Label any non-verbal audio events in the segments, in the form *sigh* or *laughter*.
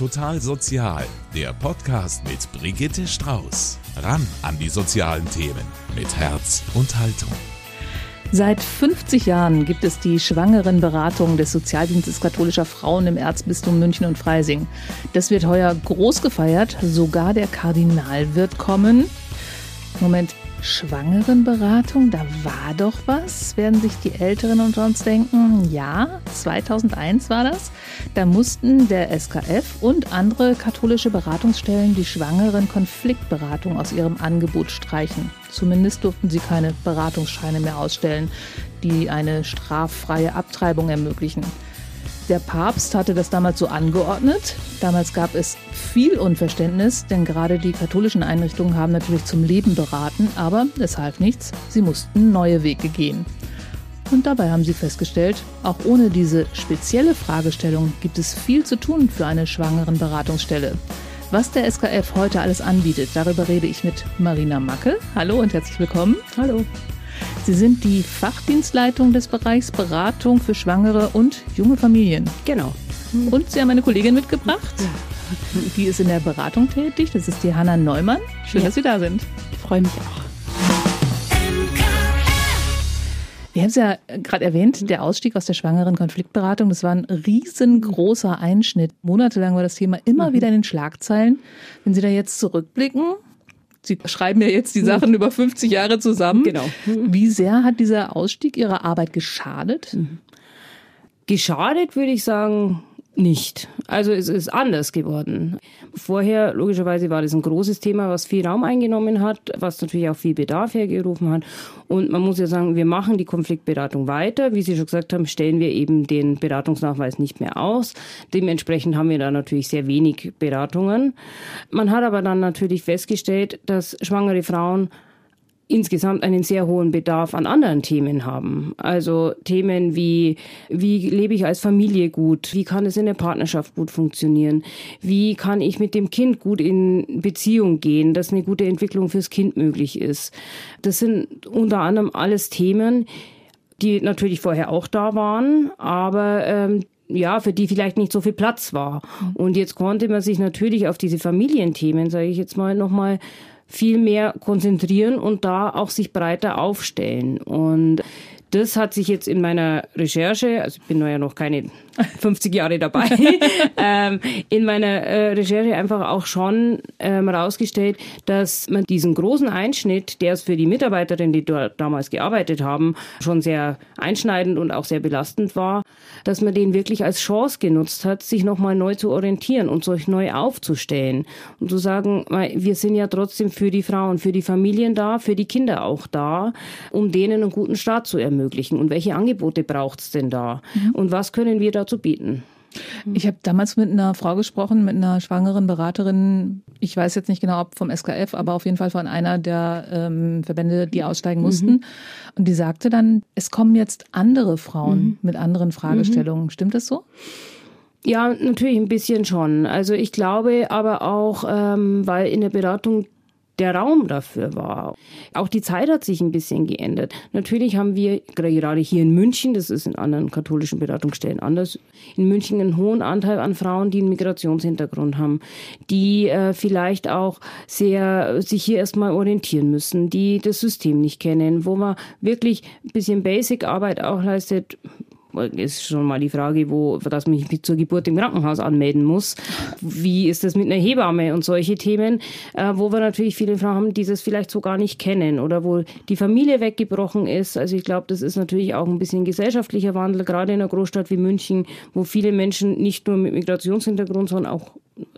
Total Sozial, der Podcast mit Brigitte Strauß. Ran an die sozialen Themen mit Herz und Haltung. Seit 50 Jahren gibt es die Schwangerenberatung des Sozialdienstes katholischer Frauen im Erzbistum München und Freising. Das wird heuer groß gefeiert. Sogar der Kardinal wird kommen. Moment, Schwangerenberatung, da war doch was, werden sich die Älteren unter uns denken. Ja, 2001 war das. Da mussten der SKF und andere katholische Beratungsstellen die Schwangeren-Konfliktberatung aus ihrem Angebot streichen. Zumindest durften sie keine Beratungsscheine mehr ausstellen, die eine straffreie Abtreibung ermöglichen. Der Papst hatte das damals so angeordnet. Damals gab es viel Unverständnis, denn gerade die katholischen Einrichtungen haben natürlich zum Leben beraten, aber es half nichts. Sie mussten neue Wege gehen. Und dabei haben sie festgestellt, auch ohne diese spezielle Fragestellung gibt es viel zu tun für eine schwangeren Beratungsstelle. Was der SKF heute alles anbietet, darüber rede ich mit Marina Macke. Hallo und herzlich willkommen. Hallo. Sie sind die Fachdienstleitung des Bereichs Beratung für Schwangere und junge Familien. Genau. Und Sie haben eine Kollegin mitgebracht. Die ist in der Beratung tätig. Das ist die Hanna Neumann. Schön, Ja. dass Sie da sind. Ich freue mich auch. Wir haben es ja gerade erwähnt, der Ausstieg aus der schwangeren Konfliktberatung, das war ein riesengroßer Einschnitt. Monatelang war das Thema immer wieder in den Schlagzeilen. Wenn Sie da jetzt zurückblicken, Sie schreiben ja jetzt die Sachen über 50 Jahre zusammen. Genau. Wie sehr hat dieser Ausstieg Ihrer Arbeit geschadet? Geschadet würde ich sagen, nicht. Also es ist anders geworden. Vorher, logischerweise, war das ein großes Thema, was viel Raum eingenommen hat, was natürlich auch viel Bedarf hergerufen hat. Und man muss ja sagen, wir machen die Konfliktberatung weiter. Wie Sie schon gesagt haben, stellen wir eben den Beratungsnachweis nicht mehr aus. Dementsprechend haben wir da natürlich sehr wenig Beratungen. Man hat aber dann natürlich festgestellt, dass schwangere Frauen insgesamt einen sehr hohen Bedarf an anderen Themen haben. Also Themen wie, wie lebe ich als Familie gut? Wie kann es in der Partnerschaft gut funktionieren? Wie kann ich mit dem Kind gut in Beziehung gehen, dass eine gute Entwicklung fürs Kind möglich ist? Das sind unter anderem alles Themen, die natürlich vorher auch da waren, aber ähm, ja, für die vielleicht nicht so viel Platz war. Und jetzt konnte man sich natürlich auf diese Familienthemen, sage ich jetzt mal, nochmal viel mehr konzentrieren und da auch sich breiter aufstellen. Und das hat sich jetzt in meiner Recherche, also ich bin ja noch keine 50 Jahre dabei, *laughs* ähm, in meiner äh, Recherche einfach auch schon ähm, herausgestellt, dass man diesen großen Einschnitt, der es für die Mitarbeiterinnen, die dort damals gearbeitet haben, schon sehr einschneidend und auch sehr belastend war, dass man den wirklich als Chance genutzt hat, sich nochmal neu zu orientieren und sich neu aufzustellen und zu sagen, wir sind ja trotzdem für die Frauen, für die Familien da, für die Kinder auch da, um denen einen guten Start zu ermöglichen. Und welche Angebote braucht's denn da? Und was können wir dazu bieten? Ich habe damals mit einer Frau gesprochen, mit einer schwangeren Beraterin. Ich weiß jetzt nicht genau, ob vom SKF, aber auf jeden Fall von einer der ähm, Verbände, die aussteigen mussten. Und die sagte dann, es kommen jetzt andere Frauen mit anderen Fragestellungen. Stimmt das so? Ja, natürlich ein bisschen schon. Also ich glaube aber auch, ähm, weil in der Beratung der Raum dafür war. Auch die Zeit hat sich ein bisschen geändert. Natürlich haben wir gerade hier in München, das ist in anderen katholischen Beratungsstellen anders, in München einen hohen Anteil an Frauen, die einen Migrationshintergrund haben, die äh, vielleicht auch sehr sich hier erstmal orientieren müssen, die das System nicht kennen, wo man wirklich ein bisschen Basic-Arbeit auch leistet, ist schon mal die Frage, wo, dass man mich zur Geburt im Krankenhaus anmelden muss. Wie ist das mit einer Hebamme und solche Themen, äh, wo wir natürlich viele Frauen haben, die das vielleicht so gar nicht kennen oder wo die Familie weggebrochen ist. Also ich glaube, das ist natürlich auch ein bisschen gesellschaftlicher Wandel, gerade in einer Großstadt wie München, wo viele Menschen nicht nur mit Migrationshintergrund, sondern auch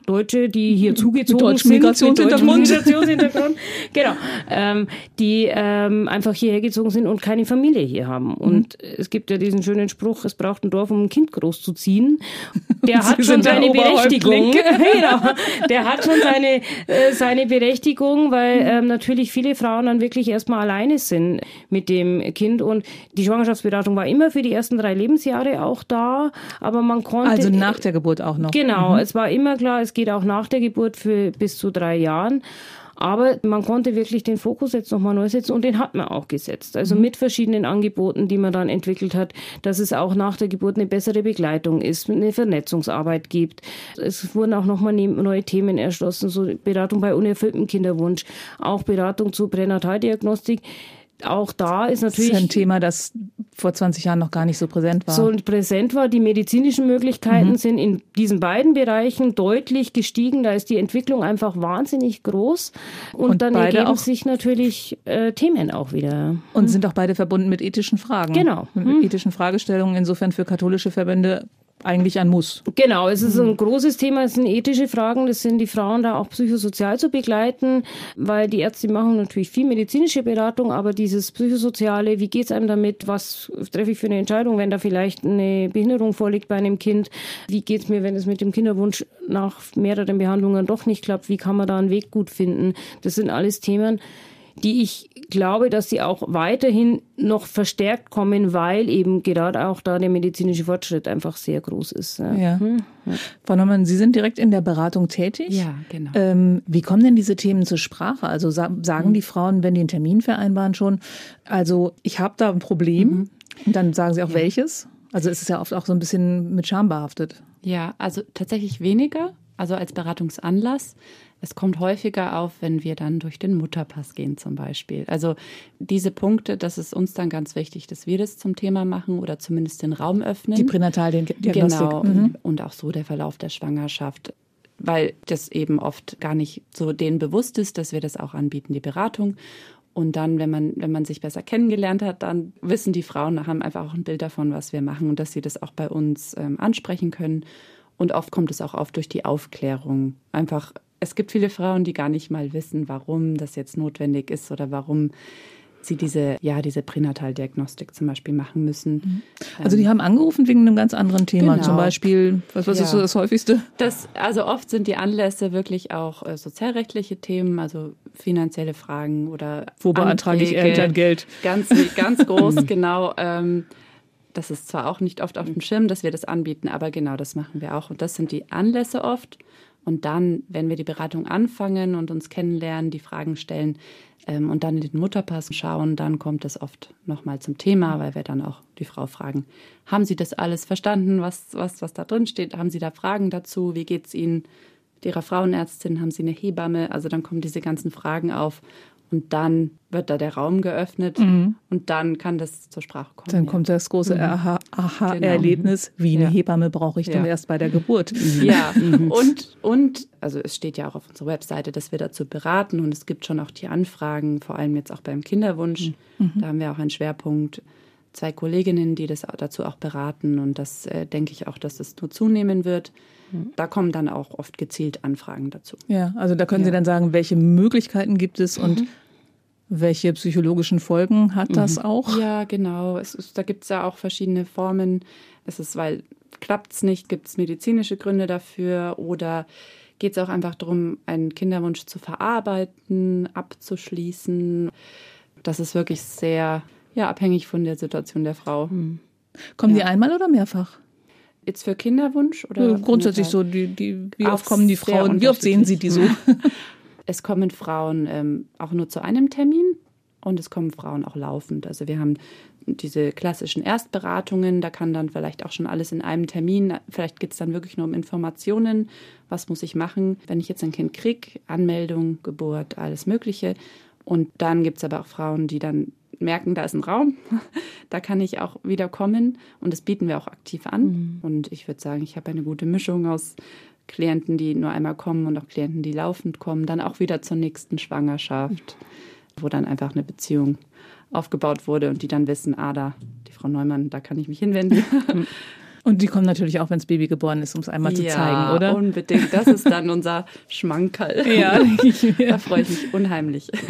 Deutsche, die hier zugezogen sind, Migrationshintergrund. Migrationshintergrund, *laughs* genau, ähm, die ähm, einfach hierher gezogen sind und keine Familie hier haben. Und es gibt ja diesen schönen Spruch, es braucht ein Dorf, um ein Kind großzuziehen. *laughs* Der hat schon seine. Berechtigung. *laughs* genau. Der hat schon seine, äh, seine Berechtigung, weil ähm, natürlich viele Frauen dann wirklich erstmal alleine sind mit dem Kind. Und die Schwangerschaftsberatung war immer für die ersten drei Lebensjahre auch da, aber man konnte. Also nach der Geburt auch noch. Genau, es war immer klar, es geht auch nach der Geburt für bis zu drei Jahren. Aber man konnte wirklich den Fokus jetzt nochmal neu setzen und den hat man auch gesetzt. Also mit verschiedenen Angeboten, die man dann entwickelt hat, dass es auch nach der Geburt eine bessere Begleitung ist, eine Vernetzungsarbeit gibt. Es wurden auch nochmal neue Themen erschlossen, so Beratung bei unerfülltem Kinderwunsch, auch Beratung zur Pränataldiagnostik auch da ist natürlich. Das ist ein Thema, das vor 20 Jahren noch gar nicht so präsent war. So präsent war. Die medizinischen Möglichkeiten mhm. sind in diesen beiden Bereichen deutlich gestiegen. Da ist die Entwicklung einfach wahnsinnig groß. Und, und dann ergeben sich natürlich äh, Themen auch wieder. Und mhm. sind auch beide verbunden mit ethischen Fragen. Genau. Mit mhm. ethischen Fragestellungen. Insofern für katholische Verbände eigentlich ein Muss. Genau, es ist ein großes Thema, es sind ethische Fragen, das sind die Frauen da auch psychosozial zu begleiten, weil die Ärzte machen natürlich viel medizinische Beratung, aber dieses psychosoziale, wie geht es einem damit, was treffe ich für eine Entscheidung, wenn da vielleicht eine Behinderung vorliegt bei einem Kind, wie geht es mir, wenn es mit dem Kinderwunsch nach mehreren Behandlungen doch nicht klappt, wie kann man da einen Weg gut finden, das sind alles Themen, die ich glaube, dass sie auch weiterhin noch verstärkt kommen, weil eben gerade auch da der medizinische Fortschritt einfach sehr groß ist. Ja. ja. Hm? ja. Frau Neumann, Sie sind direkt in der Beratung tätig. Ja, genau. Ähm, wie kommen denn diese Themen zur Sprache? Also sagen mhm. die Frauen, wenn die einen Termin vereinbaren schon, also ich habe da ein Problem, mhm. und dann sagen sie auch ja. welches? Also es ist ja oft auch so ein bisschen mit Scham behaftet. Ja, also tatsächlich weniger, also als Beratungsanlass. Es kommt häufiger auf, wenn wir dann durch den Mutterpass gehen zum Beispiel. Also diese Punkte, das ist uns dann ganz wichtig, dass wir das zum Thema machen oder zumindest den Raum öffnen. Die Pränataldiagnostik. Genau. Mhm. Und auch so der Verlauf der Schwangerschaft weil das eben oft gar nicht so denen bewusst ist, dass wir das auch anbieten, die Beratung. Und dann, wenn man, wenn man sich besser kennengelernt hat, dann wissen die Frauen, haben einfach auch ein Bild davon, was wir machen und dass sie das auch bei uns ähm, ansprechen können. Und oft kommt es auch auf durch die Aufklärung. Einfach es gibt viele Frauen, die gar nicht mal wissen, warum das jetzt notwendig ist oder warum sie diese, ja, diese Pränataldiagnostik zum Beispiel machen müssen. Mhm. Also die haben angerufen wegen einem ganz anderen Thema, genau. zum Beispiel, was, was ja. ist so das häufigste? Das, also oft sind die Anlässe wirklich auch äh, sozialrechtliche Themen, also finanzielle Fragen oder Wo beantrage ich Elterngeld? Ganz, ganz groß, *laughs* genau. Ähm, das ist zwar auch nicht oft auf dem Schirm, dass wir das anbieten, aber genau das machen wir auch. Und das sind die Anlässe oft. Und dann, wenn wir die Beratung anfangen und uns kennenlernen, die Fragen stellen ähm, und dann in den Mutterpass schauen, dann kommt es oft nochmal zum Thema, weil wir dann auch die Frau fragen, haben Sie das alles verstanden, was, was, was da drin steht? Haben Sie da Fragen dazu? Wie geht es Ihnen? Mit Ihrer Frauenärztin haben Sie eine Hebamme? Also dann kommen diese ganzen Fragen auf und dann wird da der Raum geöffnet mhm. und dann kann das zur Sprache kommen. Dann ja. kommt das große mhm. Aha-Erlebnis, genau. wie eine ja. Hebamme brauche ich dann erst bei der Geburt. Mhm. Ja, *laughs* mhm. und, und, also es steht ja auch auf unserer Webseite, dass wir dazu beraten und es gibt schon auch die Anfragen, vor allem jetzt auch beim Kinderwunsch. Mhm. Da haben wir auch einen Schwerpunkt. Zwei Kolleginnen, die das dazu auch beraten und das äh, denke ich auch, dass das nur zunehmen wird. Mhm. Da kommen dann auch oft gezielt Anfragen dazu. Ja, also da können Sie dann sagen, welche Möglichkeiten gibt es und welche psychologischen Folgen hat das mhm. auch? Ja, genau. Es ist, da gibt es ja auch verschiedene Formen. Es ist, weil klappt es nicht, gibt es medizinische Gründe dafür oder geht es auch einfach darum, einen Kinderwunsch zu verarbeiten, abzuschließen. Das ist wirklich sehr ja, abhängig von der Situation der Frau. Mhm. Kommen ja. die einmal oder mehrfach? Jetzt für Kinderwunsch oder? Ja, grundsätzlich so, die, die, wie oft kommen die Frauen, wie oft sehen Sie die so? *laughs* Es kommen Frauen ähm, auch nur zu einem Termin und es kommen Frauen auch laufend. Also wir haben diese klassischen Erstberatungen, da kann dann vielleicht auch schon alles in einem Termin, vielleicht geht es dann wirklich nur um Informationen, was muss ich machen, wenn ich jetzt ein Kind kriege, Anmeldung, Geburt, alles Mögliche. Und dann gibt es aber auch Frauen, die dann merken, da ist ein Raum, *laughs* da kann ich auch wieder kommen und das bieten wir auch aktiv an. Mhm. Und ich würde sagen, ich habe eine gute Mischung aus Klienten, die nur einmal kommen und auch Klienten, die laufend kommen, dann auch wieder zur nächsten Schwangerschaft, wo dann einfach eine Beziehung aufgebaut wurde und die dann wissen, ah, da, die Frau Neumann, da kann ich mich hinwenden. *laughs* Und die kommen natürlich auch, wenn das Baby geboren ist, um es einmal zu zeigen, oder? unbedingt. Das ist dann unser Schmankerl. Ja, *laughs* da freue ich mich unheimlich. *laughs*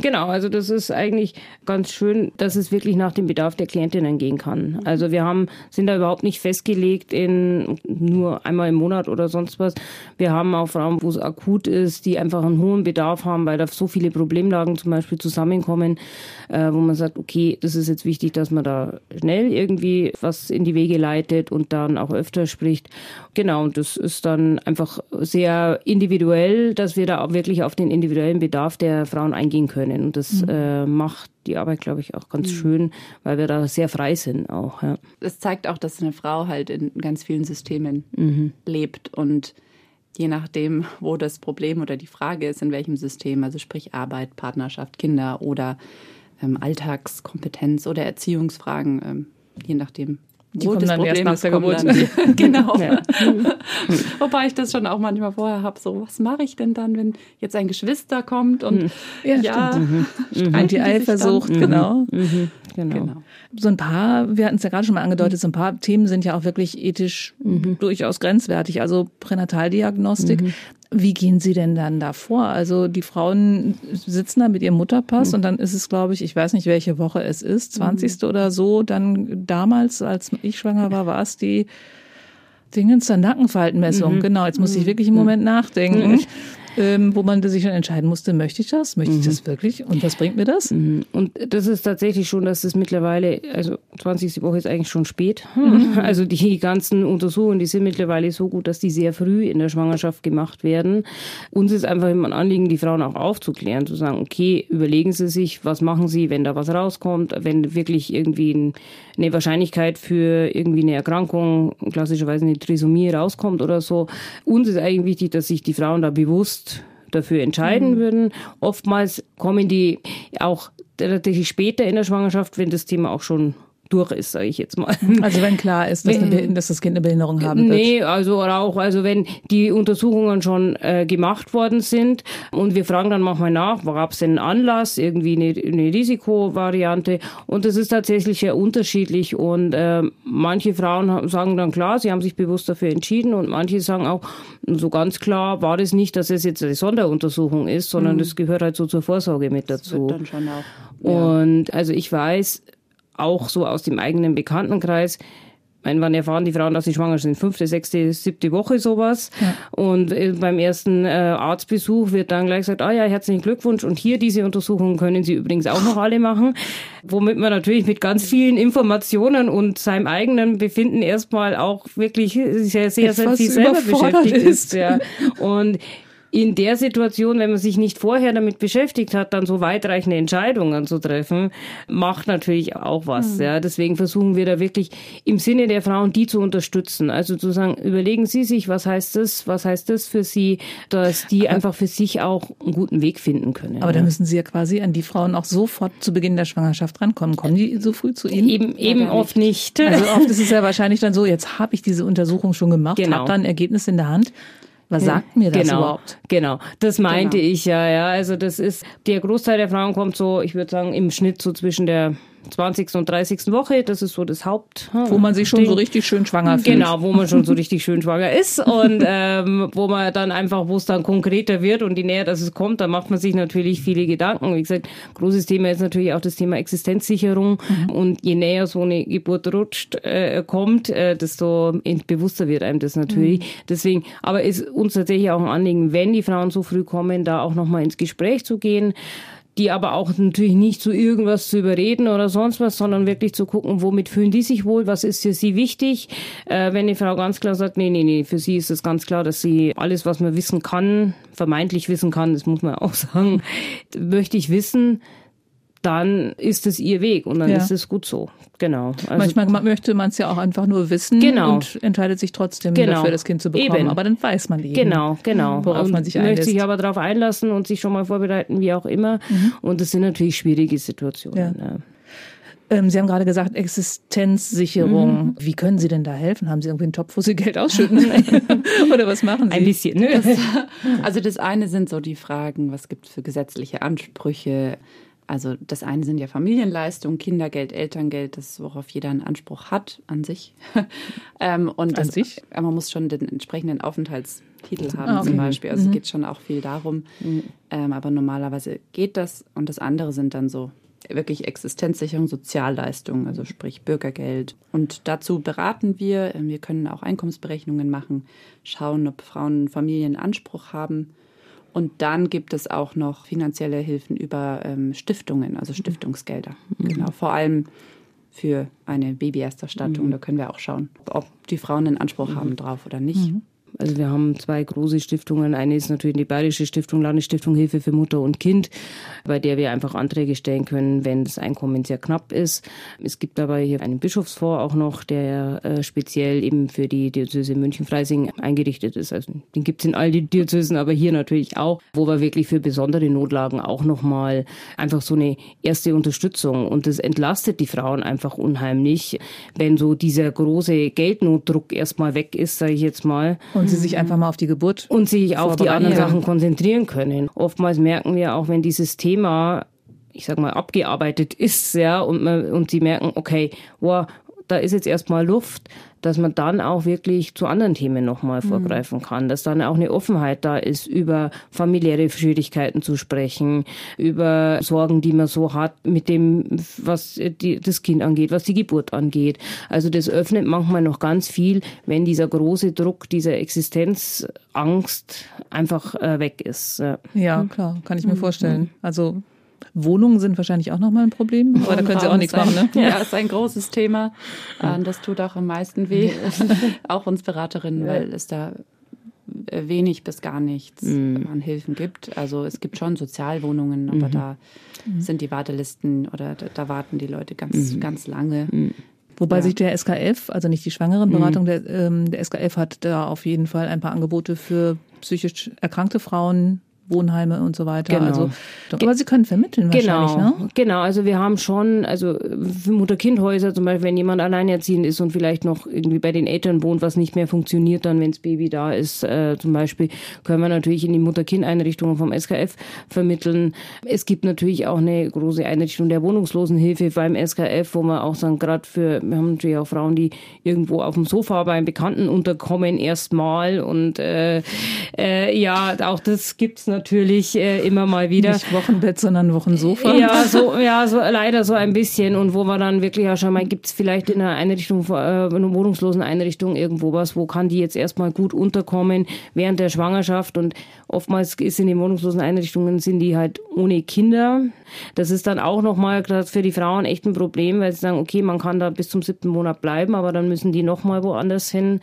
Genau, also das ist eigentlich ganz schön, dass es wirklich nach dem Bedarf der Klientinnen gehen kann. Also wir haben, sind da überhaupt nicht festgelegt in nur einmal im Monat oder sonst was. Wir haben auch Frauen, wo es akut ist, die einfach einen hohen Bedarf haben, weil da so viele Problemlagen zum Beispiel zusammenkommen, äh, wo man sagt, okay, das ist jetzt wichtig, dass man da schnell irgendwie was in die Wege leitet und dann auch öfter spricht. Genau, und das ist dann einfach sehr individuell, dass wir da auch wirklich auf den individuellen Bedarf der Frauen eingehen können. Und das mhm. äh, macht die Arbeit, glaube ich, auch ganz mhm. schön, weil wir da sehr frei sind auch. Ja. Das zeigt auch, dass eine Frau halt in ganz vielen Systemen mhm. lebt und je nachdem, wo das Problem oder die Frage ist, in welchem System, also sprich Arbeit, Partnerschaft, Kinder oder ähm, Alltagskompetenz oder Erziehungsfragen, ähm, je nachdem, die kommen dann Problem erst nach der Geburt. *laughs* *laughs* Genau. Ja. *laughs* Wobei ich das schon auch manchmal vorher habe, so was mache ich denn dann, wenn jetzt ein Geschwister kommt und mhm. ja, ja mhm. mhm. die Eifersucht, mhm. genau. Mhm. genau. genau. So ein paar, wir hatten es ja gerade schon mal angedeutet, so ein paar Themen sind ja auch wirklich ethisch durchaus grenzwertig. Also Pränataldiagnostik. Wie gehen Sie denn dann da vor? Also die Frauen sitzen da mit ihrem Mutterpass mhm. und dann ist es, glaube ich, ich weiß nicht, welche Woche es ist, 20. Mhm. oder so. Dann damals, als ich schwanger war, war es die Dingens der Nackenfaltenmessung. Mhm. Genau, jetzt muss ich mhm. wirklich im Moment nachdenken. Ähm, wo man sich dann entscheiden musste, möchte ich das? Möchte mhm. ich das wirklich? Und was bringt mir das? Mhm. Und das ist tatsächlich schon, dass es mittlerweile, also 20. Woche ist eigentlich schon spät. Mhm. *laughs* Also die ganzen Untersuchungen, die sind mittlerweile so gut, dass die sehr früh in der Schwangerschaft gemacht werden. Uns ist einfach immer ein Anliegen, die Frauen auch aufzuklären, zu sagen, okay, überlegen Sie sich, was machen Sie, wenn da was rauskommt, wenn wirklich irgendwie eine Wahrscheinlichkeit für irgendwie eine Erkrankung, klassischerweise eine Trisomie rauskommt oder so. Uns ist eigentlich wichtig, dass sich die Frauen da bewusst dafür entscheiden mhm. würden. Oftmals kommen die auch tatsächlich später in der Schwangerschaft, wenn das Thema auch schon durch ist, sage ich jetzt mal. Also wenn klar ist, dass, eine, dass, das Kind eine Behinderung haben wird. Nee, also auch, also wenn die Untersuchungen schon äh, gemacht worden sind und wir fragen dann manchmal nach, gab es denn einen Anlass, irgendwie eine, eine Risikovariante und das ist tatsächlich sehr unterschiedlich und äh, manche Frauen sagen dann klar, sie haben sich bewusst dafür entschieden und manche sagen auch, so ganz klar war das nicht, dass es jetzt eine Sonderuntersuchung ist, sondern mhm. das gehört halt so zur Vorsorge mit dazu. Das wird dann schon auch. Ja. Und also ich weiß, auch so aus dem eigenen Bekanntenkreis, meine, wann erfahren die Frauen, dass sie schwanger sind? Fünfte, sechste, siebte Woche sowas. Ja. Und äh, beim ersten äh, Arztbesuch wird dann gleich gesagt, ah ja, herzlichen Glückwunsch. Und hier diese Untersuchungen können Sie übrigens auch noch alle machen. Womit man natürlich mit ganz vielen Informationen und seinem eigenen Befinden erstmal auch wirklich sehr, sehr, sehr viel selber beschäftigt ist. ist ja. Und in der Situation, wenn man sich nicht vorher damit beschäftigt hat, dann so weitreichende Entscheidungen zu treffen, macht natürlich auch was. Mhm. Ja. Deswegen versuchen wir da wirklich im Sinne der Frauen, die zu unterstützen. Also zu sagen, überlegen Sie sich, was heißt das, was heißt das für Sie, dass die aber, einfach für sich auch einen guten Weg finden können. Aber ja. da müssen Sie ja quasi an die Frauen auch sofort zu Beginn der Schwangerschaft rankommen. Kommen die so früh zu Ihnen? Eben, eben oft nicht. Also oft ist es ja *laughs* wahrscheinlich dann so, jetzt habe ich diese Untersuchung schon gemacht, genau. habe dann ein Ergebnis in der Hand. Was sagt mir das genau, überhaupt? Genau, das meinte genau. ich ja, ja. Also das ist, der Großteil der Frauen kommt so, ich würde sagen, im Schnitt so zwischen der 20. und 30. Woche, das ist so das Haupt. Wo man sich schon Ding. so richtig schön schwanger fühlt. Genau, wo man schon so richtig schön schwanger ist *laughs* und ähm, wo man dann einfach, wo es dann konkreter wird und je näher dass es kommt, da macht man sich natürlich viele Gedanken. Wie gesagt, großes Thema ist natürlich auch das Thema Existenzsicherung mhm. und je näher so eine Geburt rutscht, äh, kommt, äh, desto bewusster wird einem das natürlich. Mhm. Deswegen, aber ist uns tatsächlich auch ein Anliegen, wenn die Frauen so früh kommen, da auch nochmal ins Gespräch zu gehen die aber auch natürlich nicht zu irgendwas zu überreden oder sonst was, sondern wirklich zu gucken, womit fühlen die sich wohl, was ist für sie wichtig. Äh, wenn die Frau ganz klar sagt, nee, nee, nee, für sie ist es ganz klar, dass sie alles, was man wissen kann, vermeintlich wissen kann, das muss man auch *laughs* sagen, möchte ich wissen, dann ist es ihr Weg und dann ja. ist es gut so. Genau. Also Manchmal möchte man es ja auch einfach nur wissen genau. und entscheidet sich trotzdem genau. dafür, das Kind zu bekommen. Eben. Aber dann weiß man eben, genau, genau. worauf und man sich einlässt. Möchte sich aber darauf einlassen und sich schon mal vorbereiten, wie auch immer. Mhm. Und das sind natürlich schwierige Situationen. Ja. Ähm, Sie haben gerade gesagt, Existenzsicherung. Mhm. Wie können Sie denn da helfen? Haben Sie irgendwie einen Topf, wo Sie Geld ausschütten? *laughs* Oder was machen Sie? Ein bisschen. Ne? Das, also das eine sind so die Fragen, was gibt es für gesetzliche Ansprüche? Also das eine sind ja Familienleistungen, Kindergeld, Elterngeld, das worauf jeder einen Anspruch hat an sich. *laughs* ähm, und an das, sich? man muss schon den entsprechenden Aufenthaltstitel haben Ah, okay. zum Beispiel. Also Mhm. es geht schon auch viel darum. Ähm, aber normalerweise geht das. Und das andere sind dann so wirklich Existenzsicherung, Sozialleistungen, also sprich Bürgergeld. Und dazu beraten wir. Ähm, Wir können auch Einkommensberechnungen machen, schauen, ob Frauen Familien Anspruch haben. Und dann gibt es auch noch finanzielle Hilfen über ähm, Stiftungen, also Stiftungsgelder. Genau, vor allem für eine Babyersterstattung. Da können wir auch schauen, ob die Frauen einen Anspruch haben drauf oder nicht. Also wir haben zwei große Stiftungen. Eine ist natürlich die Bayerische Stiftung, Landesstiftung Hilfe für Mutter und Kind, bei der wir einfach Anträge stellen können, wenn das Einkommen sehr knapp ist. Es gibt aber hier einen Bischofsfonds auch noch, der äh, speziell eben für die Diözese München-Freising eingerichtet ist. Also den gibt's in all den Diözesen, aber hier natürlich auch, wo wir wirklich für besondere Notlagen auch nochmal einfach so eine erste Unterstützung und das entlastet die Frauen einfach unheimlich, wenn so dieser große Geldnotdruck erstmal weg ist, sage ich jetzt mal Und sie sich einfach mal auf die Geburt und sich auf die anderen Ja. Sachen konzentrieren können. Oftmals merken wir auch, wenn dieses Thema, ich sag mal, abgearbeitet ist, ja, und, man, und sie merken, okay, wow, da ist jetzt erstmal Luft, dass man dann auch wirklich zu anderen Themen nochmal vorgreifen kann, dass dann auch eine Offenheit da ist, über familiäre Schwierigkeiten zu sprechen, über Sorgen, die man so hat mit dem, was die, das Kind angeht, was die Geburt angeht. Also das öffnet manchmal noch ganz viel, wenn dieser große Druck, diese Existenzangst einfach äh, weg ist. Ja. Ja, klar, kann ich mir vorstellen. Also Wohnungen sind wahrscheinlich auch nochmal ein Problem, aber da können sie auch nichts ein- machen, ne? *laughs* Ja, ist ein großes Thema. Äh, Das tut auch am meisten weh, *laughs* auch uns Beraterinnen, weil es da äh, wenig bis gar nichts Mhm. an Hilfen gibt. Also es gibt schon Sozialwohnungen, aber da Mhm. sind die Wartelisten oder da, da warten die Leute ganz, ganz lange. Wobei Ja. sich der SKF, also nicht die Schwangerenberatung, der, ähm, der SKF hat da auf jeden Fall ein paar Angebote für psychisch erkrankte Frauen, Wohnheime und so weiter. Genau. Also, aber sie können vermitteln wahrscheinlich, Genau, ne? genau. Also wir haben schon, also für Mutter-Kind-Häuser zum Beispiel, wenn jemand alleinerziehend ist und vielleicht noch irgendwie bei den Eltern wohnt, was nicht mehr funktioniert, dann wenn das Baby da ist, äh, zum Beispiel, können wir natürlich in die Mutter-Kind-Einrichtungen vom SKF vermitteln. Es gibt natürlich auch eine große Einrichtung der Wohnungslosenhilfe beim SKF, wo man auch sagen, gerade für, wir haben natürlich auch Frauen, die irgendwo auf dem Sofa bei einem Bekannten unterkommen erstmal und äh, äh, ja, auch das gibt's natürlich äh, immer mal wieder. Nicht Wochenbett, sondern Wochensofa. Ja, so, ja, so leider so ein bisschen. Und wo wir dann wirklich auch schauen, gibt es vielleicht in einer Einrichtung, äh, in einer wohnungslosen Einrichtung irgendwo was, wo kann die jetzt erstmal gut unterkommen während der Schwangerschaft. Und oftmals ist in den wohnungslosen Einrichtungen sind die halt ohne Kinder. Das ist dann auch nochmal gerade für die Frauen echt ein Problem, weil sie sagen, okay, man kann da bis zum siebten Monat bleiben, aber dann müssen die nochmal woanders hin.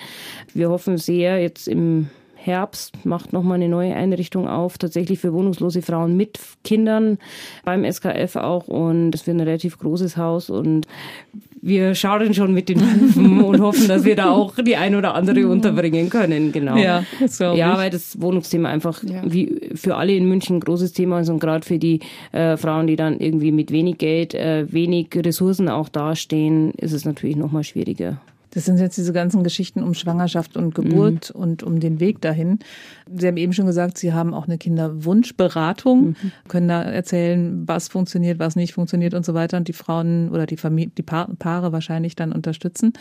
Wir hoffen sehr, jetzt im Herbst macht nochmal eine neue Einrichtung auf, tatsächlich für wohnungslose Frauen mit Kindern beim SKF auch. Und es wird ein relativ großes Haus und wir schauen schon mit den Hufen *laughs* und hoffen, dass wir da auch die ein oder andere unterbringen können. Genau. Ja, das Ja, weil das Wohnungsthema einfach Ja. wie für alle in München ein großes Thema ist und gerade für die äh, Frauen, die dann irgendwie mit wenig Geld, äh, wenig Ressourcen auch dastehen, ist es natürlich nochmal schwieriger. Das sind jetzt diese ganzen Geschichten um Schwangerschaft und Geburt und um den Weg dahin. Sie haben eben schon gesagt, Sie haben auch eine Kinderwunschberatung, können da erzählen, was funktioniert, was nicht funktioniert und so weiter und die Frauen oder die Familie, die Pa- Paare wahrscheinlich dann unterstützen.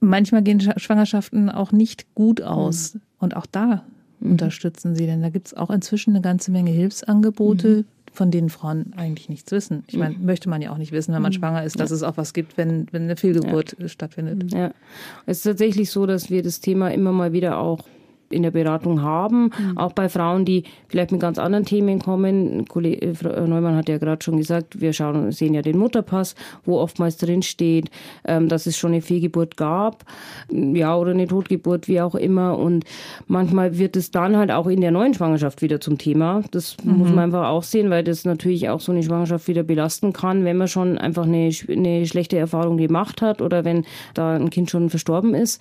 Manchmal gehen Sch- Schwangerschaften auch nicht gut aus und auch da unterstützen Sie, denn. Da gibt es auch inzwischen eine ganze Menge Hilfsangebote, von denen Frauen eigentlich nichts wissen. Ich meine, möchte man ja auch nicht wissen, wenn man schwanger ist, dass es auch was gibt, wenn, wenn eine Fehlgeburt äh, stattfindet. Ja, es ist tatsächlich so, dass wir das Thema immer mal wieder auch in der Beratung haben, auch bei Frauen, die vielleicht mit ganz anderen Themen kommen. Kollege Frau Neumann hat ja gerade schon gesagt, wir schauen, sehen ja den Mutterpass, wo oftmals drin steht, ähm, dass es schon eine Fehlgeburt gab, ja, oder eine Totgeburt, wie auch immer. Und manchmal wird es dann halt auch in der neuen Schwangerschaft wieder zum Thema. Das muss man einfach auch sehen, weil das natürlich auch so eine Schwangerschaft wieder belasten kann, wenn man schon einfach eine, eine schlechte Erfahrung gemacht hat oder wenn da ein Kind schon verstorben ist.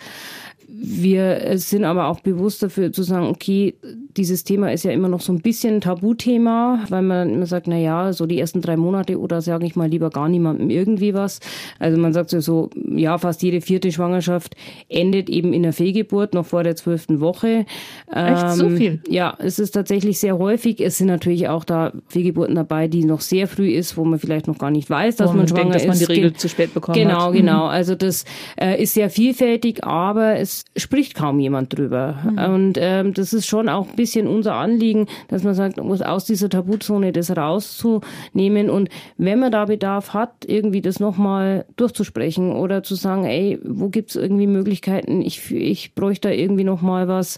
Wir sind aber auch bewusst dafür zu sagen, okay, dieses Thema ist ja immer noch so ein bisschen ein Tabuthema, weil man immer sagt, na ja, so die ersten drei Monate oder sage ich mal lieber gar niemandem irgendwie was. Also man sagt so, ja, fast jede vierte Schwangerschaft endet eben in der Fehlgeburt, noch vor der zwölften Woche. Echt so Ähm, viel? Ja, es ist tatsächlich sehr häufig. Es sind natürlich auch da Fehlgeburten dabei, die noch sehr früh ist, wo man vielleicht noch gar nicht weiß, dass Wo man man schwanger denkt, dass man die ist. Regel Ge- zu spät bekommen genau, hat. Genau, Also das äh, ist sehr vielfältig, aber es spricht kaum jemand drüber. Mhm. Und ähm, das ist schon auch ein bisschen unser Anliegen, dass man sagt, muss aus dieser Tabuzone das rauszunehmen und wenn man da Bedarf hat, irgendwie das nochmal durchzusprechen oder zu sagen, ey, wo gibt's irgendwie Möglichkeiten, ich, ich bräuchte da irgendwie nochmal was,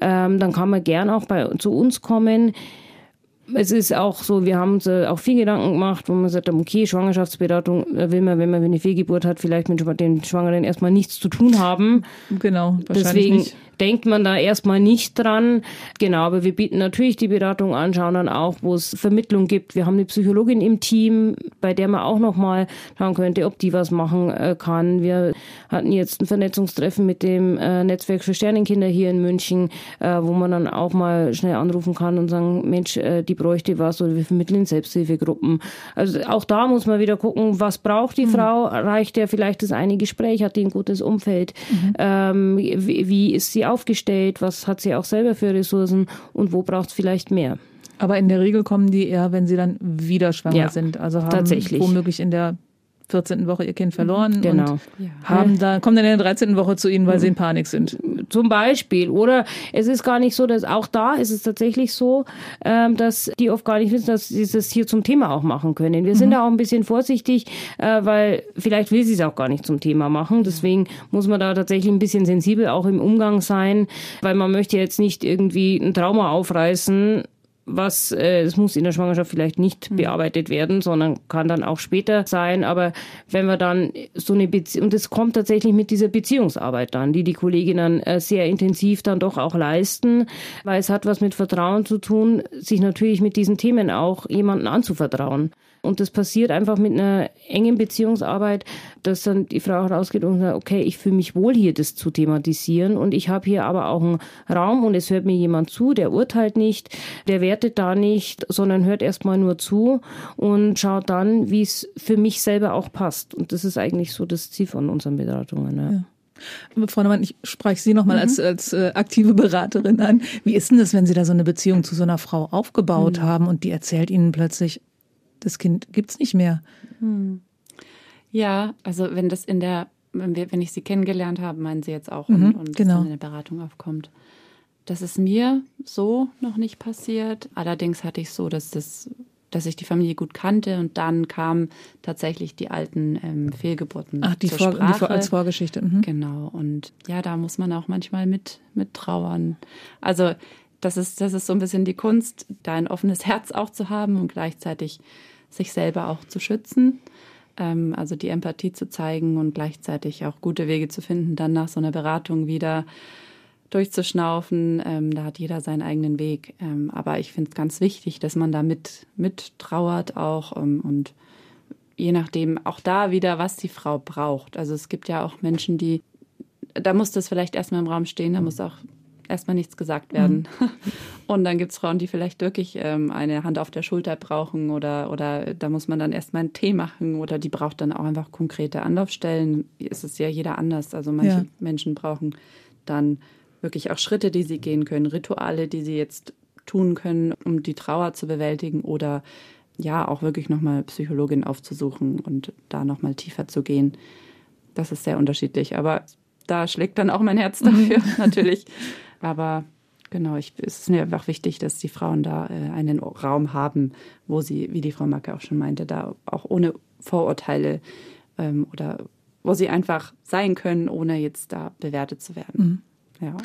ähm, dann kann man gern auch bei zu uns kommen. Es ist auch so, wir haben uns äh, auch viel Gedanken gemacht, wo man sagt, okay, Schwangerschaftsberatung da will man, wenn man eine Fehlgeburt hat, vielleicht mit den Schwangeren erstmal nichts zu tun haben. Genau, wahrscheinlich Deswegen nicht. Denkt man da erstmal nicht dran. Genau, aber wir bieten natürlich die Beratung an, schauen dann auch, wo es Vermittlung gibt. Wir haben eine Psychologin im Team, bei der man auch nochmal schauen könnte, ob die was machen äh, kann. Wir hatten jetzt ein Vernetzungstreffen mit dem äh, Netzwerk für Sternenkinder hier in München, äh, wo man dann auch mal schnell anrufen kann und sagen, Mensch, die bräuchte was oder wir vermitteln Selbsthilfegruppen. Also auch da muss man wieder gucken, was braucht die Frau? Reicht der vielleicht das eine Gespräch? Hat die ein gutes Umfeld? Ähm, wie, wie ist sie aufgestellt? Was hat sie auch selber für Ressourcen? Und wo braucht es vielleicht mehr? Aber in der Regel kommen die eher, wenn sie dann wieder schwanger Ja, sind. Also haben tatsächlich. womöglich in der 14. Woche ihr Kind verloren Genau. und Ja. haben da, kommen dann in der 13. Woche zu ihnen, weil sie in Panik sind. Zum Beispiel. Oder es ist gar nicht so, dass auch da ist es tatsächlich so, ähm, dass die oft gar nicht wissen, dass sie das hier zum Thema auch machen können. Wir sind da auch ein bisschen vorsichtig, äh, weil vielleicht will sie es auch gar nicht zum Thema machen. Deswegen muss man da tatsächlich ein bisschen sensibel auch im Umgang sein, weil man möchte jetzt nicht irgendwie ein Trauma aufreißen, was äh, es muss in der Schwangerschaft vielleicht nicht bearbeitet werden, sondern kann dann auch später sein. Aber wenn wir dann so eine Beziehung, und das kommt tatsächlich mit dieser Beziehungsarbeit dann, die die Kolleginnen äh, sehr intensiv dann doch auch leisten, weil es hat was mit Vertrauen zu tun, sich natürlich mit diesen Themen auch jemanden anzuvertrauen. Und das passiert einfach mit einer engen Beziehungsarbeit, dass dann die Frau rausgeht und sagt, okay, ich fühle mich wohl hier, das zu thematisieren. Und ich habe hier aber auch einen Raum und es hört mir jemand zu, der urteilt nicht, der wertet da nicht, sondern hört erstmal nur zu und schaut dann, wie es für mich selber auch passt. Und das ist eigentlich so das Ziel von unseren Beratungen. Ja. Frau Neumann, ich spreche Sie nochmal als, als äh, aktive Beraterin an. Wie ist denn das, wenn Sie da so eine Beziehung zu so einer Frau aufgebaut haben und die erzählt Ihnen plötzlich, das Kind gibt's nicht mehr? Ja, also wenn das in der, wenn, wir, wenn ich sie kennengelernt habe, meinen Sie jetzt auch, Mhm, und, und genau. in der Beratung aufkommt. Das ist mir so noch nicht passiert. Allerdings hatte ich so, dass das, dass ich die Familie gut kannte und dann kamen tatsächlich die alten ähm, Fehlgeburten Ach, die, zur Vor die Sprache. Vor als Vorgeschichte. Mhm. Genau. Und ja, da muss man auch manchmal mit, mit trauern. Also, das ist, das ist so ein bisschen die Kunst, da ein offenes Herz auch zu haben und gleichzeitig sich selber auch zu schützen. Ähm, also die Empathie zu zeigen und gleichzeitig auch gute Wege zu finden, dann nach so einer Beratung wieder durchzuschnaufen. Ähm, da hat jeder seinen eigenen Weg. Ähm, aber ich finde es ganz wichtig, dass man da mit, mit trauert auch ähm, und je nachdem auch da wieder, was die Frau braucht. Also es gibt ja auch Menschen, die, da muss das vielleicht erstmal im Raum stehen, da muss auch erstmal nichts gesagt werden. *laughs* Und dann gibt es Frauen, die vielleicht wirklich ähm, eine Hand auf der Schulter brauchen oder, oder da muss man dann erstmal einen Tee machen oder die braucht dann auch einfach konkrete Anlaufstellen. Es ist ja jeder anders. Also manche Ja. Menschen brauchen dann wirklich auch Schritte, die sie gehen können, Rituale, die sie jetzt tun können, um die Trauer zu bewältigen oder ja, auch wirklich nochmal Psychologin aufzusuchen und da nochmal tiefer zu gehen. Das ist sehr unterschiedlich, aber da schlägt dann auch mein Herz *laughs* dafür, natürlich. Aber genau, ich, es ist mir einfach wichtig, dass die Frauen da äh, einen Raum haben, wo sie, wie die Frau Macke auch schon meinte, da auch ohne Vorurteile ähm, oder wo sie einfach sein können, ohne jetzt da bewertet zu werden. Ja.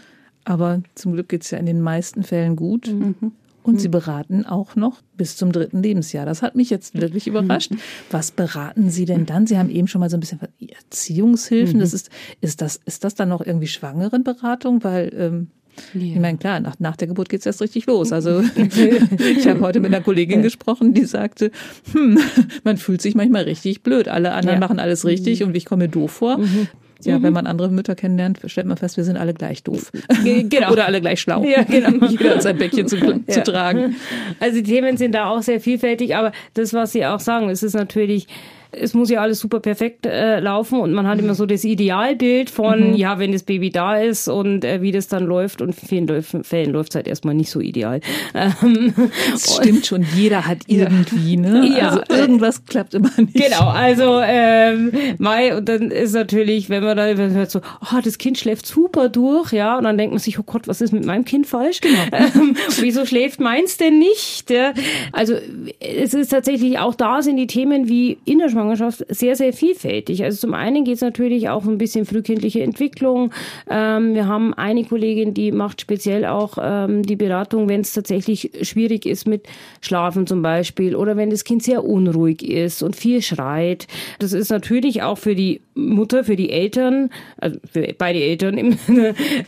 Aber zum Glück geht's ja in den meisten Fällen gut. Mhm. Und Sie beraten auch noch bis zum dritten Lebensjahr. Das hat mich jetzt wirklich Mhm. überrascht. Was beraten Sie denn dann? Sie haben eben schon mal so ein bisschen Erziehungshilfen. Mhm. Das ist, ist das, ist das dann noch irgendwie Schwangerenberatung? Weil, ähm, ich meine, klar, nach, nach der Geburt geht's erst richtig los. Also *laughs* ich habe heute mit einer Kollegin gesprochen, die sagte, hm, man fühlt sich manchmal richtig blöd. Alle anderen Ja. Mhm. machen alles richtig und ich komme mir doof vor. Ja, wenn man andere Mütter kennenlernt, stellt man fest, wir sind alle gleich doof. Genau. Oder alle gleich schlau. Ja, genau. *laughs* Jeder hat sein Päckchen zu, zu Ja. tragen. Also die Themen sind da auch sehr vielfältig, aber das, was Sie auch sagen, es ist natürlich, es muss ja alles super perfekt äh, laufen und man hat immer so das Idealbild von, ja, wenn das Baby da ist und äh, wie das dann läuft und in vielen Fällen läuft es halt erstmal nicht so ideal. Ähm, Das stimmt schon, jeder hat irgendwie, ne? Ja. Also irgendwas klappt immer nicht. Genau, also ähm, Mai und dann ist natürlich, wenn man da wenn man hört so, oh, das Kind schläft super durch, ja, und dann denkt man sich, oh Gott, was ist mit meinem Kind falsch? Genau. *laughs* Ähm, wieso schläft meins denn nicht? Ja? Also es ist tatsächlich auch da sind die Themen wie in der Schwangerschaft sehr sehr vielfältig. Also zum einen geht es natürlich auch ein bisschen frühkindliche Entwicklung. Ähm, wir haben eine Kollegin, die macht speziell auch ähm, die Beratung, wenn es tatsächlich schwierig ist mit Schlafen zum Beispiel oder wenn das Kind sehr unruhig ist und viel schreit. Das ist natürlich auch für die Mutter, für die Eltern, also für beide Eltern im,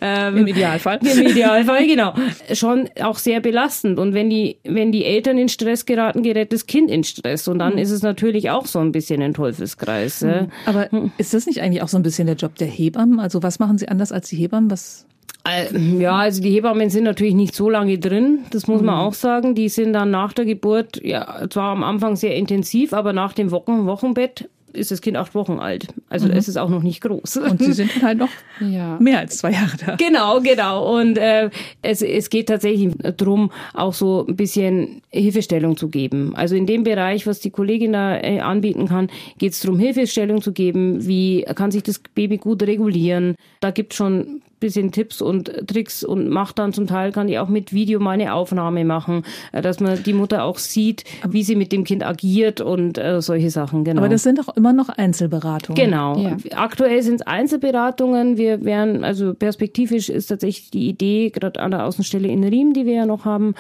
ähm, Im Idealfall. im Idealfall, genau. Schon auch sehr belastend. Und wenn die, wenn die Eltern in Stress geraten, gerät das Kind in Stress. Und dann ist es natürlich auch so ein bisschen ein Teufelskreis. ja. Aber ist das nicht eigentlich auch so ein bisschen der Job der Hebammen? Also was machen sie anders als die Hebammen? Was Äh, Ja, also die Hebammen sind natürlich nicht so lange drin, das muss man auch sagen. Die sind dann nach der Geburt, ja, zwar am Anfang sehr intensiv, aber nach dem Wochen Wochenbett ist das Kind acht Wochen alt. Also es ist auch noch nicht groß. und sie sind halt noch *laughs* Ja. mehr als zwei Jahre da. Genau, genau. Und äh, es, es geht tatsächlich drum, auch so ein bisschen Hilfestellung zu geben. Also in dem Bereich, was die Kollegin da äh, anbieten kann, geht es darum, Hilfestellung zu geben. Wie kann sich das Baby gut regulieren? Da gibt schon bisschen Tipps und Tricks und macht dann zum Teil, kann die auch mit Video mal eine Aufnahme machen, äh, dass man die Mutter auch sieht, wie sie mit dem Kind agiert und äh, solche Sachen. Genau. Aber das sind doch immer noch Einzelberatungen. Genau. Ja. Aktuell sind es Einzelberatungen. Wir werden, also perspektivisch ist tatsächlich die Idee, gerade an der Außenstelle in Riem, die wir ja noch haben,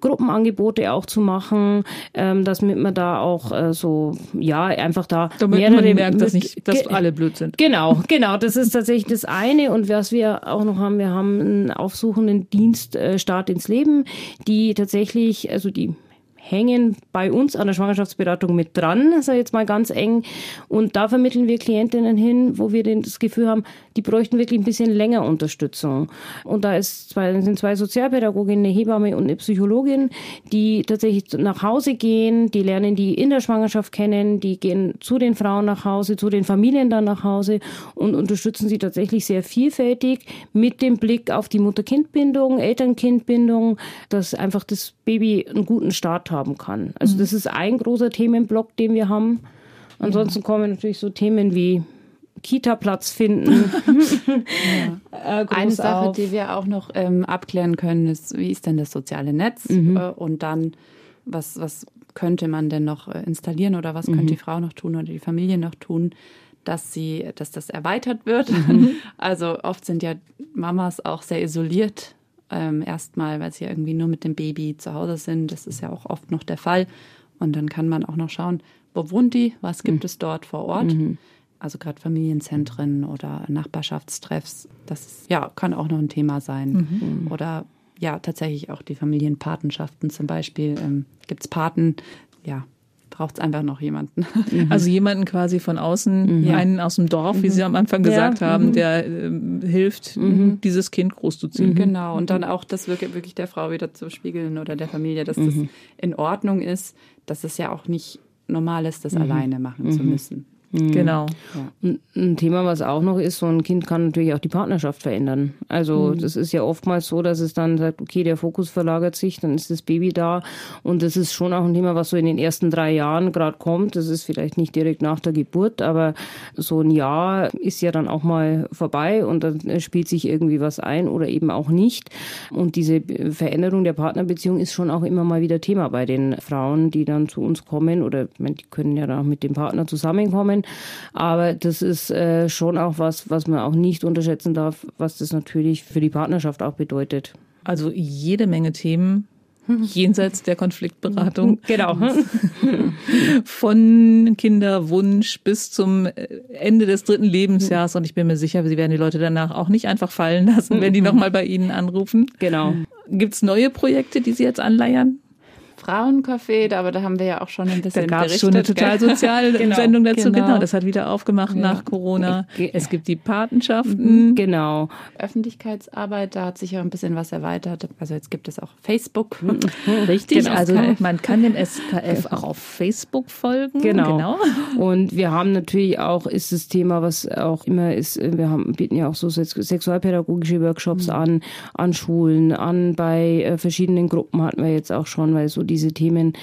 Gruppenangebote auch zu machen, ähm, dass man da auch äh, so, ja, einfach da Damit mehrere man merkt, dass, mit- nicht, dass alle blöd sind. Genau, genau. Das ist tatsächlich das eine. Und was wir auch noch haben, wir haben einen aufsuchenden Dienst äh, Start ins Leben, die tatsächlich, also die hängen bei uns an der Schwangerschaftsberatung mit dran, ich jetzt mal ganz eng. Und da vermitteln wir Klientinnen hin, wo wir das Gefühl haben, die bräuchten wirklich ein bisschen länger Unterstützung. Und da zwei, sind zwei Sozialpädagoginnen, eine Hebamme und eine Psychologin, die tatsächlich nach Hause gehen, die lernen die in der Schwangerschaft kennen, die gehen zu den Frauen nach Hause, zu den Familien dann nach Hause und unterstützen sie tatsächlich sehr vielfältig mit dem Blick auf die Mutter-Kind-Bindung, Eltern-Kind-Bindung, dass einfach das Baby einen guten Start haben kann. Also das ist ein großer Themenblock, den wir haben. Ansonsten kommen natürlich so Themen wie Kita-Platz finden. *laughs* äh, groß Eine Sache, auf. die wir auch noch ähm, abklären können, ist, wie ist denn das soziale Netz? Mhm. Äh, und dann, was, was könnte man denn noch äh, installieren oder was könnte die Frau noch tun oder die Familie noch tun, dass sie, dass das erweitert wird? Mhm. *laughs* Also oft sind ja Mamas auch sehr isoliert. Ähm, erstmal, weil sie irgendwie nur mit dem Baby zu Hause sind. Das ist ja auch oft noch der Fall. Und dann kann man auch noch schauen, wo wohnt die? Was gibt es dort vor Ort? Also gerade Familienzentren oder Nachbarschaftstreffs. Das ja, kann auch noch ein Thema sein. Oder ja, tatsächlich auch die Familienpatenschaften zum Beispiel. Ähm, Gibt es Paten? Ja, braucht es einfach noch jemanden. Also jemanden quasi von außen, Ja. einen aus dem Dorf, wie Sie am Anfang Ja. gesagt haben, der ähm, hilft, dieses Kind großzuziehen. Genau, und dann auch das wirklich, wirklich der Frau wieder zu spiegeln oder der Familie, dass das in Ordnung ist, dass es ja auch nicht normal ist, das alleine machen zu müssen. Genau. Ein- Ein Thema, was auch noch ist, so ein Kind kann natürlich auch die Partnerschaft verändern. Also das ist ja oftmals so, dass es dann sagt, okay, der Fokus verlagert sich, dann ist das Baby da. Und das ist schon auch ein Thema, was so in den ersten drei Jahren gerade kommt. Das ist vielleicht nicht direkt nach der Geburt, aber so ein Jahr ist ja dann auch mal vorbei und dann spielt sich irgendwie was ein oder eben auch nicht. Und diese Veränderung der Partnerbeziehung ist schon auch immer mal wieder Thema bei den Frauen, die dann zu uns kommen oder die können ja dann auch mit dem Partner zusammenkommen. Aber das ist äh, schon auch was, was man auch nicht unterschätzen darf, was das natürlich für die Partnerschaft auch bedeutet. Also jede Menge Themen *laughs* jenseits der Konfliktberatung. *laughs* Genau. *laughs* Von Kinderwunsch bis zum äh, Ende des dritten Lebensjahres. Und ich bin mir sicher, Sie werden die Leute danach auch nicht einfach fallen lassen, wenn die nochmal bei Ihnen anrufen. Genau. Gibt's neue Projekte, die Sie jetzt anleiern? Frauencafé, aber da haben wir ja auch schon ein bisschen Da gab es schon eine total soziale *laughs* Genau, Sendung dazu. Genau. genau. das hat wieder aufgemacht nach Corona. Es gibt die Patenschaften. Genau. Öffentlichkeitsarbeit, da hat sich ja ein bisschen was erweitert. Also jetzt gibt es auch Facebook. *laughs* Richtig, Genau. also man kann dem SKF auch auf Facebook folgen. Genau. genau. Und wir haben natürlich auch, ist das Thema, was auch immer ist, äh, wir haben, bieten ja auch so sex- sexualpädagogische Workshops an, an Schulen, an bei äh, verschiedenen Gruppen hatten wir jetzt auch schon, weil so diese Themen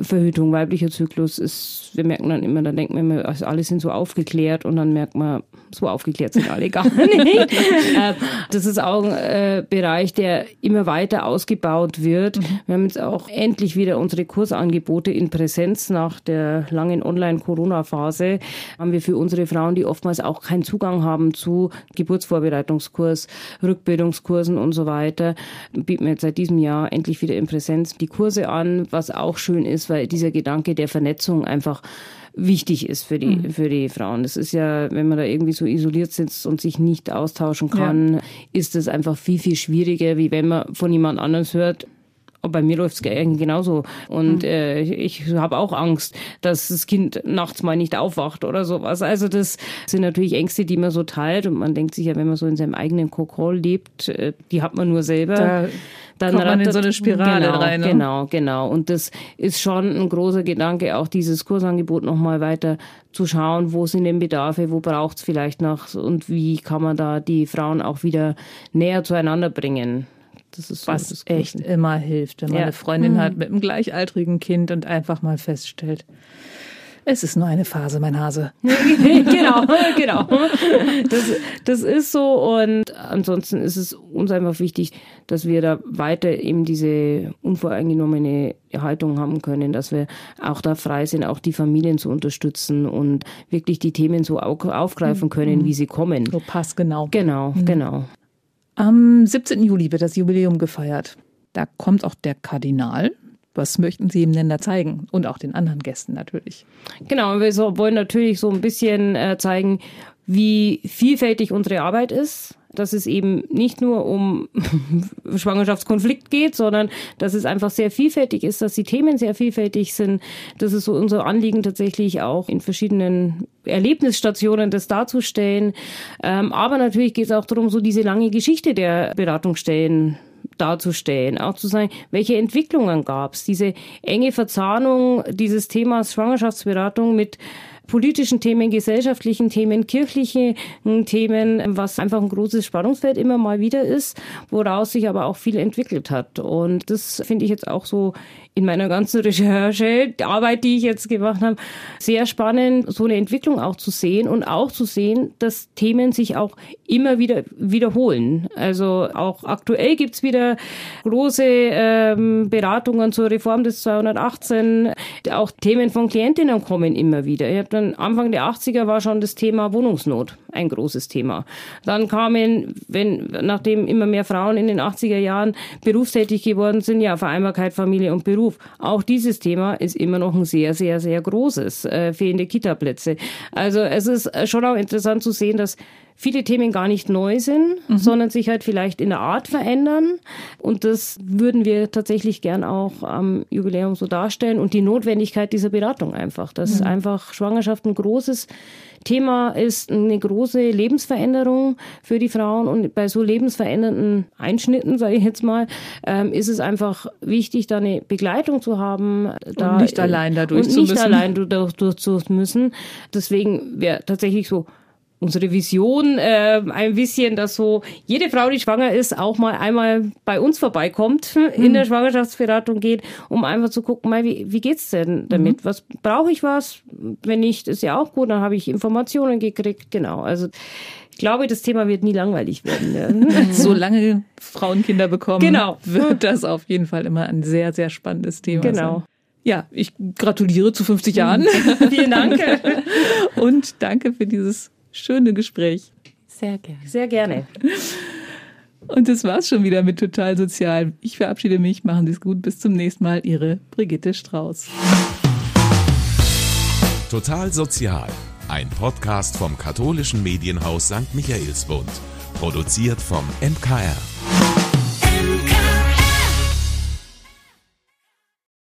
Verhütung, weiblicher Zyklus ist, wir merken dann immer, dann denken wir immer, also alle sind so aufgeklärt und dann merkt man, so aufgeklärt sind alle gar *laughs* nicht. Äh, das ist auch ein äh, Bereich, der immer weiter ausgebaut wird. Wir haben jetzt auch endlich wieder unsere Kursangebote in Präsenz nach der langen Online-Corona-Phase. Haben wir für unsere Frauen, die oftmals auch keinen Zugang haben zu Geburtsvorbereitungskurs, Rückbildungskursen und so weiter, bieten wir jetzt seit diesem Jahr endlich wieder in Präsenz die Kurse an, was auch schön ist, weil dieser Gedanke der Vernetzung einfach wichtig ist für die, für die Frauen. Das ist ja, wenn man da irgendwie so isoliert sitzt und sich nicht austauschen kann, ist es einfach viel, viel schwieriger, wie wenn man von jemand anderes hört, und bei mir läuft es genauso. Und äh, ich habe auch Angst, dass das Kind nachts mal nicht aufwacht oder sowas. Also das sind natürlich Ängste, die man so teilt. Und man denkt sich ja, wenn man so in seinem eigenen Kokol lebt, äh, die hat man nur selber. Da dann kommt man in so eine Spirale genau, rein, ne? Genau, genau. Und das ist schon ein großer Gedanke, auch dieses Kursangebot nochmal weiter zu schauen, wo sind denn Bedarfe, wo braucht es vielleicht noch und wie kann man da die Frauen auch wieder näher zueinander bringen. Das ist so was das echt immer hilft, wenn man Ja. eine Freundin hat mit einem gleichaltrigen Kind und einfach mal feststellt, es ist nur eine Phase, mein Hase. *laughs* genau, genau. Das, das ist so und ansonsten ist es uns einfach wichtig, dass wir da weiter eben diese unvoreingenommene Haltung haben können, dass wir auch da frei sind, auch die Familien zu unterstützen und wirklich die Themen so au- aufgreifen können, wie sie kommen. So passgenau. Genau, genau. Am 17. Juli wird das Jubiläum gefeiert. Da kommt auch der Kardinal. Was möchten Sie ihm denn da zeigen? Und auch den anderen Gästen natürlich. Genau, wir so, wollen natürlich so ein bisschen äh, zeigen, wie vielfältig unsere Arbeit ist. Dass es eben nicht nur um *laughs* Schwangerschaftskonflikt geht, sondern dass es einfach sehr vielfältig ist, dass die Themen sehr vielfältig sind. Das ist so unser Anliegen tatsächlich auch in verschiedenen Erlebnisstationen das darzustellen. Ähm, aber natürlich geht es auch darum, so diese lange Geschichte der Beratungsstellen darzustellen, auch zu sagen, welche Entwicklungen gab es, diese enge Verzahnung dieses Themas Schwangerschaftsberatung mit politischen Themen, gesellschaftlichen Themen, kirchlichen Themen, was einfach ein großes Spannungsfeld immer mal wieder ist, woraus sich aber auch viel entwickelt hat. Und das finde ich jetzt auch so in meiner ganzen *laughs* Recherche, die Arbeit, die ich jetzt gemacht habe, sehr spannend, so eine Entwicklung auch zu sehen und auch zu sehen, dass Themen sich auch immer wieder wiederholen. Also auch aktuell gibt's wieder große ähm, Beratungen zur Reform des 218. Auch Themen von Klientinnen kommen immer wieder. Ich hab dann Anfang der 80er war schon das Thema Wohnungsnot ein großes Thema. Dann kamen, wenn, nachdem immer mehr Frauen in den 80er Jahren berufstätig geworden sind, ja, Vereinbarkeit, Familie und Beruf. Auch dieses Thema ist immer noch ein sehr, sehr, sehr großes. Äh, fehlende Kita-Plätze. Also es ist schon auch interessant zu sehen, dass viele Themen gar nicht neu sind, sondern sich halt vielleicht in der Art verändern. Und das würden wir tatsächlich gern auch am Jubiläum so darstellen und die Notwendigkeit dieser Beratung einfach. Dass einfach Schwangerschaft ein großes Thema ist, eine große Lebensveränderung für die Frauen. Und bei so lebensverändernden Einschnitten, sage ich jetzt mal, ähm, ist es einfach wichtig, da eine Begleitung zu haben. Da, nicht allein da durch und zu nicht müssen. allein durch, durch zu müssen. Deswegen wäre tatsächlich so unsere Vision äh, ein bisschen, dass so jede Frau, die schwanger ist, auch mal einmal bei uns vorbeikommt, in der Schwangerschaftsberatung geht, um einfach zu gucken, mal, wie, wie geht's denn damit? Was brauche ich was? Wenn nicht, ist ja auch gut, dann habe ich Informationen gekriegt. Genau. Also ich glaube, das Thema wird nie langweilig werden. *laughs* Ja. Solange *laughs* Frauen Kinder bekommen, Genau. wird das auf jeden Fall immer ein sehr, sehr spannendes Thema Genau. sein. Ja, ich gratuliere zu 50 Jahren Vielen Dank. *laughs* und danke für dieses schöne Gespräch. Sehr gerne. Sehr gerne. *laughs* Und das war's schon wieder mit Total Sozial. Ich verabschiede mich, machen Sie es gut, bis zum nächsten Mal. Ihre Brigitte Strauß. Total Sozial. Ein Podcast vom katholischen Medienhaus St. Michaelsbund. Produziert vom MKR.